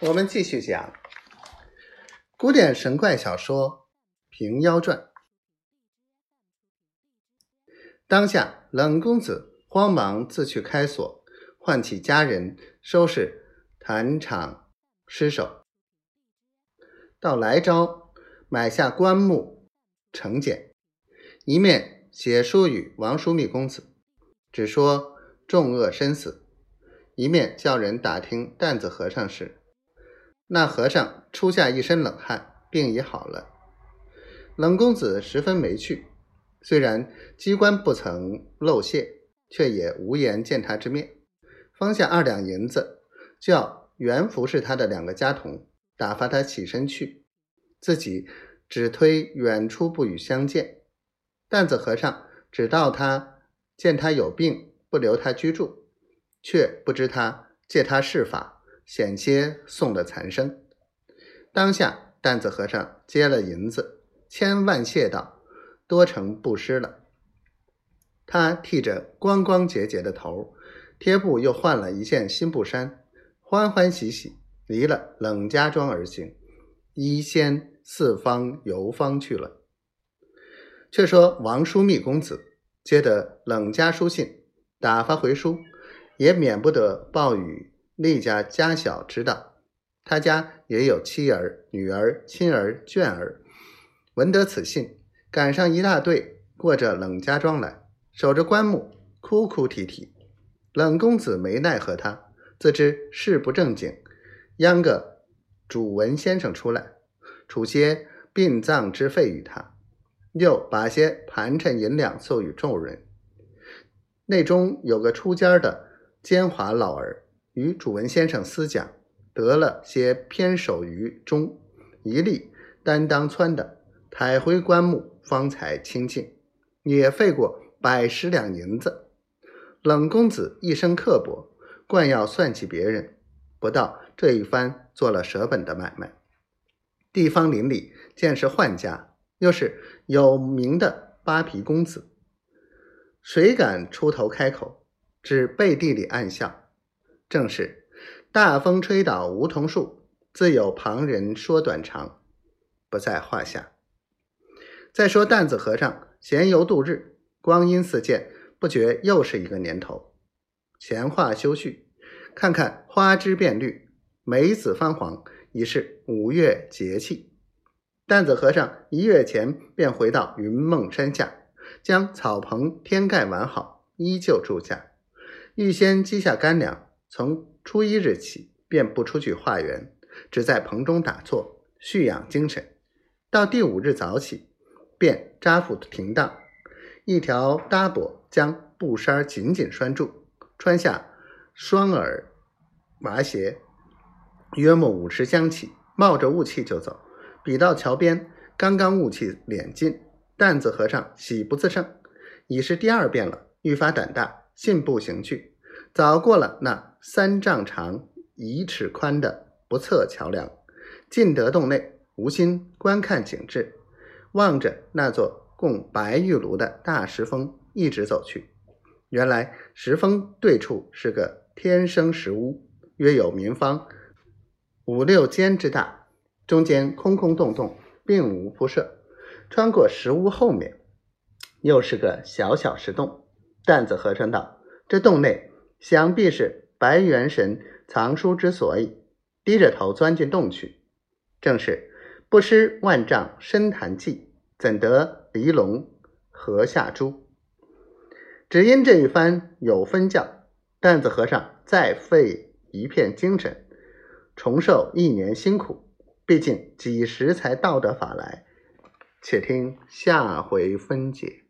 我们继续讲古典神怪小说《平妖传》。当下，冷公子慌忙自去开锁，唤起家人收拾坛场尸首，到来朝买下棺木成简，一面写书与王叔密公子，只说重恶身死，一面叫人打听担子和尚事。那和尚出下一身冷汗，病已好了。冷公子十分没趣，虽然机关不曾露泄，却也无颜见他之面。方下二两银子，叫原服侍他的两个家童打发他起身去，自己只推远出不与相见。担子和尚只道他见他有病，不留他居住，却不知他借他施法。险些送了残生。当下担子和尚接了银子，千万谢道：“多成布施了。”他剃着光光洁洁的头，贴布又换了一件新布衫，欢欢喜喜离了冷家庄而行，依先四方游方去了。却说王叔密公子接得冷家书信，打发回书，也免不得暴雨。厉家家小知道，他家也有妻儿、女儿、亲儿、眷儿。闻得此信，赶上一大队过着冷家庄来，守着棺木，哭哭啼啼。冷公子没奈何他，自知事不正经，央个主文先生出来，储些殡葬之费与他，又把些盘缠银两送与众人。内中有个出家的奸猾老儿。与主文先生私讲，得了些偏手于中，一力担当撺的，抬回棺木，方才清净，也费过百十两银子。冷公子一生刻薄，惯要算计别人，不到这一番做了舍本的买卖。地方邻里见是宦家，又是有名的扒皮公子，谁敢出头开口？只背地里暗笑。正是大风吹倒梧桐树，自有旁人说短长，不在话下。再说担子和尚闲游度日，光阴似箭，不觉又是一个年头。闲话休叙，看看花枝变绿，梅子泛黄，已是五月节气。担子和尚一月前便回到云梦山下，将草棚天盖完好，依旧住下，预先积下干粮。从初一日起，便不出去化缘，只在棚中打坐，蓄养精神。到第五日早起，便扎腹停当，一条搭膊将布衫紧紧拴住，穿下双耳麻鞋，约莫午时将起，冒着雾气就走。比到桥边，刚刚雾气敛尽，担子和尚喜不自胜，已是第二遍了，愈发胆大，信步行去。早过了那三丈长、一尺宽的不测桥梁，进得洞内，无心观看景致，望着那座供白玉炉的大石峰，一直走去。原来石峰对处是个天生石屋，约有民方五六间之大，中间空空洞洞，并无铺设。穿过石屋后面，又是个小小石洞。担子和尚道：“这洞内。”想必是白元神藏书之所以，低着头钻进洞去。正是不失万丈深潭计，怎得离龙河下珠？只因这一番有分教，担子和尚再费一片精神，重受一年辛苦，毕竟几时才到得法来？且听下回分解。